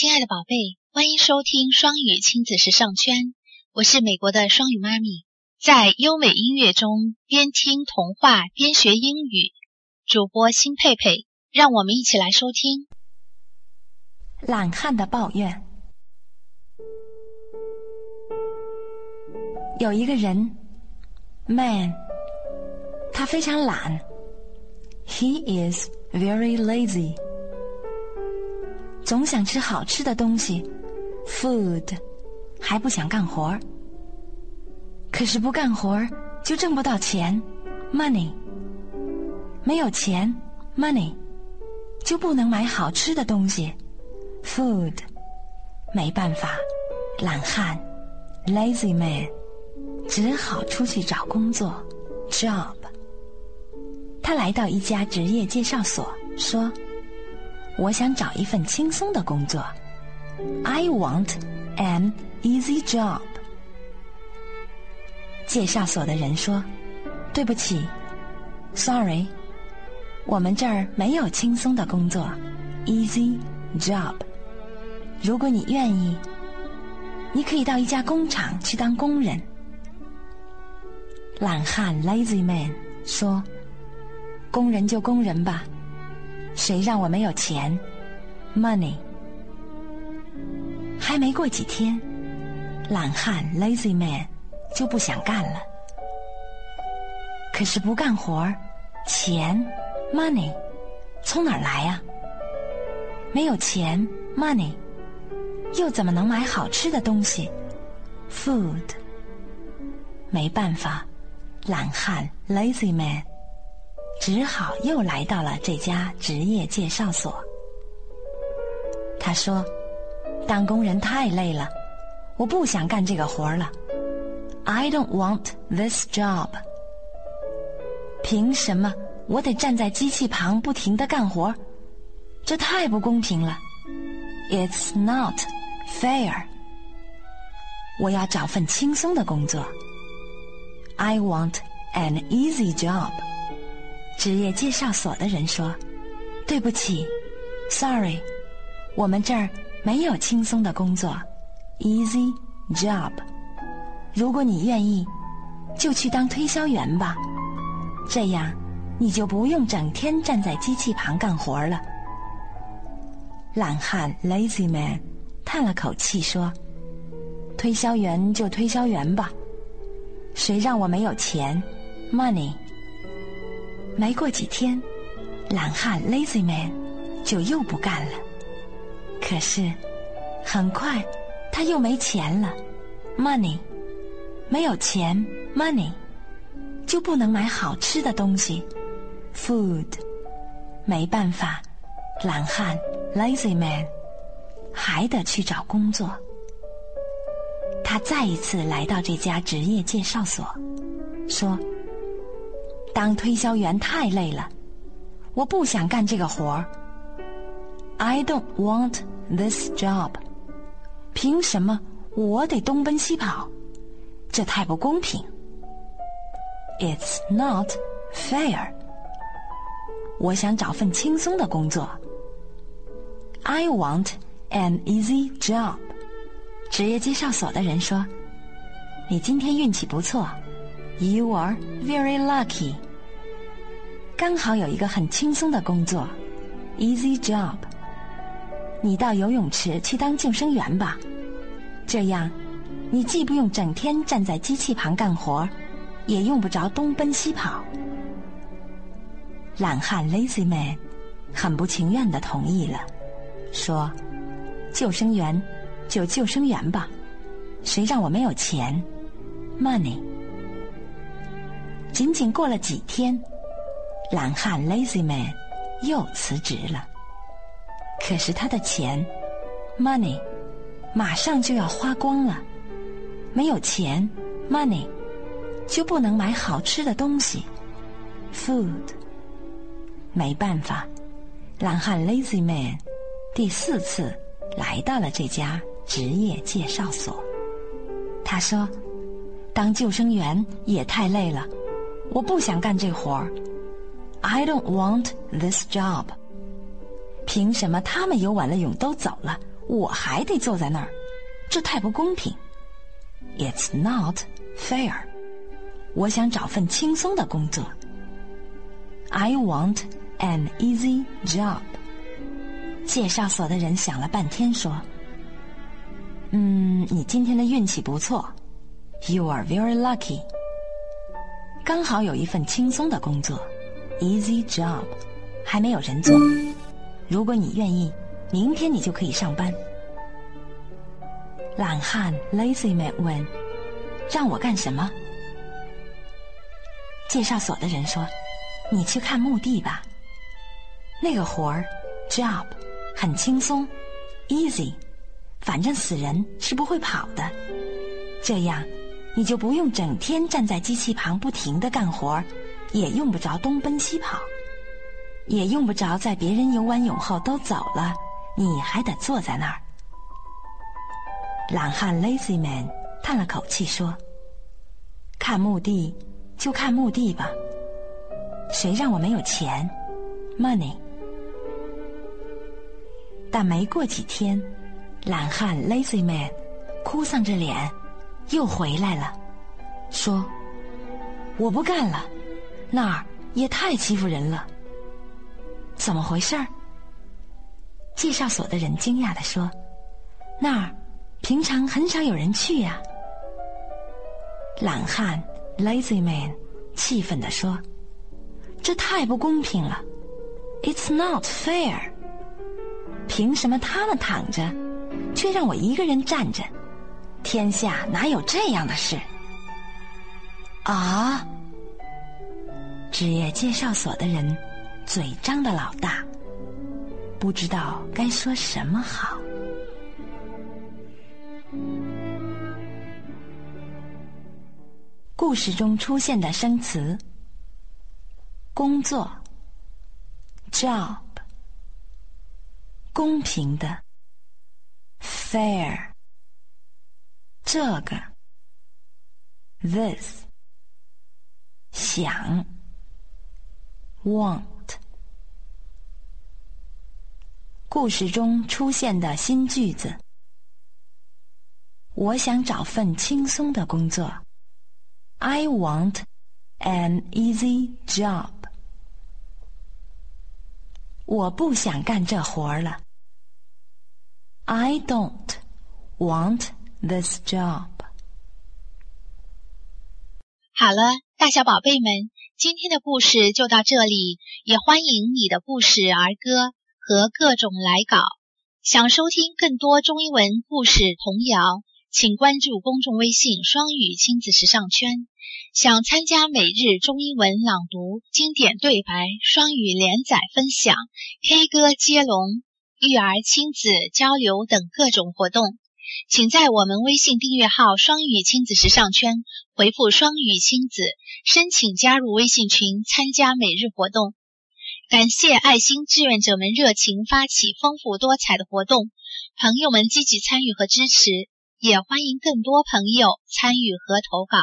亲爱的宝贝，欢迎收听双语亲子时尚圈，我是美国的双语妈咪，在优美音乐中边听童话边学英语。主播辛佩佩，让我们一起来收听。懒汉的抱怨。有一个人，man，他非常懒，he is very lazy。总想吃好吃的东西，food，还不想干活儿。可是不干活儿就挣不到钱，money。没有钱，money，就不能买好吃的东西，food。没办法，懒汉，lazy man，只好出去找工作，job。他来到一家职业介绍所，说。我想找一份轻松的工作。I want an easy job。介绍所的人说：“对不起，Sorry，我们这儿没有轻松的工作，easy job。如果你愿意，你可以到一家工厂去当工人。”懒汉 Lazy Man 说：“工人就工人吧。”谁让我没有钱？Money。还没过几天，懒汉 Lazy Man 就不想干了。可是不干活儿，钱 Money 从哪儿来呀？没有钱 Money，又怎么能买好吃的东西？Food。没办法，懒汉 Lazy Man。只好又来到了这家职业介绍所。他说：“当工人太累了，我不想干这个活儿了。I don't want this job。凭什么我得站在机器旁不停的干活？这太不公平了。It's not fair。我要找份轻松的工作。I want an easy job。”职业介绍所的人说：“对不起，Sorry，我们这儿没有轻松的工作，Easy job。如果你愿意，就去当推销员吧，这样你就不用整天站在机器旁干活了。”懒汉 Lazy Man 叹了口气说：“推销员就推销员吧，谁让我没有钱，Money。”没过几天，懒汉 Lazy Man 就又不干了。可是，很快他又没钱了，Money，没有钱，Money，就不能买好吃的东西，Food。没办法，懒汉 Lazy Man 还得去找工作。他再一次来到这家职业介绍所，说。当推销员太累了，我不想干这个活儿。I don't want this job。凭什么我得东奔西跑？这太不公平。It's not fair。我想找份轻松的工作。I want an easy job。职业介绍所的人说：“你今天运气不错。” You are very lucky。刚好有一个很轻松的工作，easy job。你到游泳池去当救生员吧，这样你既不用整天站在机器旁干活，也用不着东奔西跑。懒汉 lazy man 很不情愿的同意了，说：“救生员就救生员吧，谁让我没有钱，money。”仅仅过了几天，懒汉 Lazy Man 又辞职了。可是他的钱，money，马上就要花光了。没有钱，money，就不能买好吃的东西，food。没办法，懒汉 Lazy Man 第四次来到了这家职业介绍所。他说：“当救生员也太累了。”我不想干这活儿。I don't want this job。凭什么他们游完了泳都走了，我还得坐在那儿，这太不公平。It's not fair。我想找份轻松的工作。I want an easy job。介绍所的人想了半天说：“嗯，你今天的运气不错。You are very lucky。刚好有一份轻松的工作，easy job，还没有人做。如果你愿意，明天你就可以上班。”懒汉 Lazy Man 问：“让我干什么？”介绍所的人说：“你去看墓地吧。那个活儿，job，很轻松，easy，反正死人是不会跑的。这样，你就不用整天站在机器旁不停的干活也用不着东奔西跑，也用不着在别人游完泳后都走了，你还得坐在那儿。”懒汉 Lazy Man 叹了口气说：“看墓地就看墓地吧，谁让我没有钱？Money。”但没过几天，懒汉 Lazy Man 哭丧着脸又回来了，说：“我不干了，那儿也太欺负人了。怎么回事儿？”介绍所的人惊讶地说：“那儿。”平常很少有人去呀。懒汉 Lazy Man 气愤地说：“这太不公平了，It's not fair。凭什么他们躺着，却让我一个人站着？天下哪有这样的事？”啊！职业介绍所的人嘴张的老大，不知道该说什么好。故事中出现的生词：工作 （job）、公平的 （fair）、这个 （this）、想 （want）。故事中出现的新句子：我想找份轻松的工作。I want an easy job。我不想干这活儿了。I don't want this job。好了，大小宝贝们，今天的故事就到这里。也欢迎你的故事儿歌和各种来稿。想收听更多中英文故事童谣。请关注公众微信“双语亲子时尚圈”。想参加每日中英文朗读、经典对白、双语连载分享、K 歌接龙、育儿亲子交流等各种活动，请在我们微信订阅号“双语亲子时尚圈”回复“双语亲子”申请加入微信群，参加每日活动。感谢爱心志愿者们热情发起丰富多彩的活动，朋友们积极参与和支持。也欢迎更多朋友参与和投稿。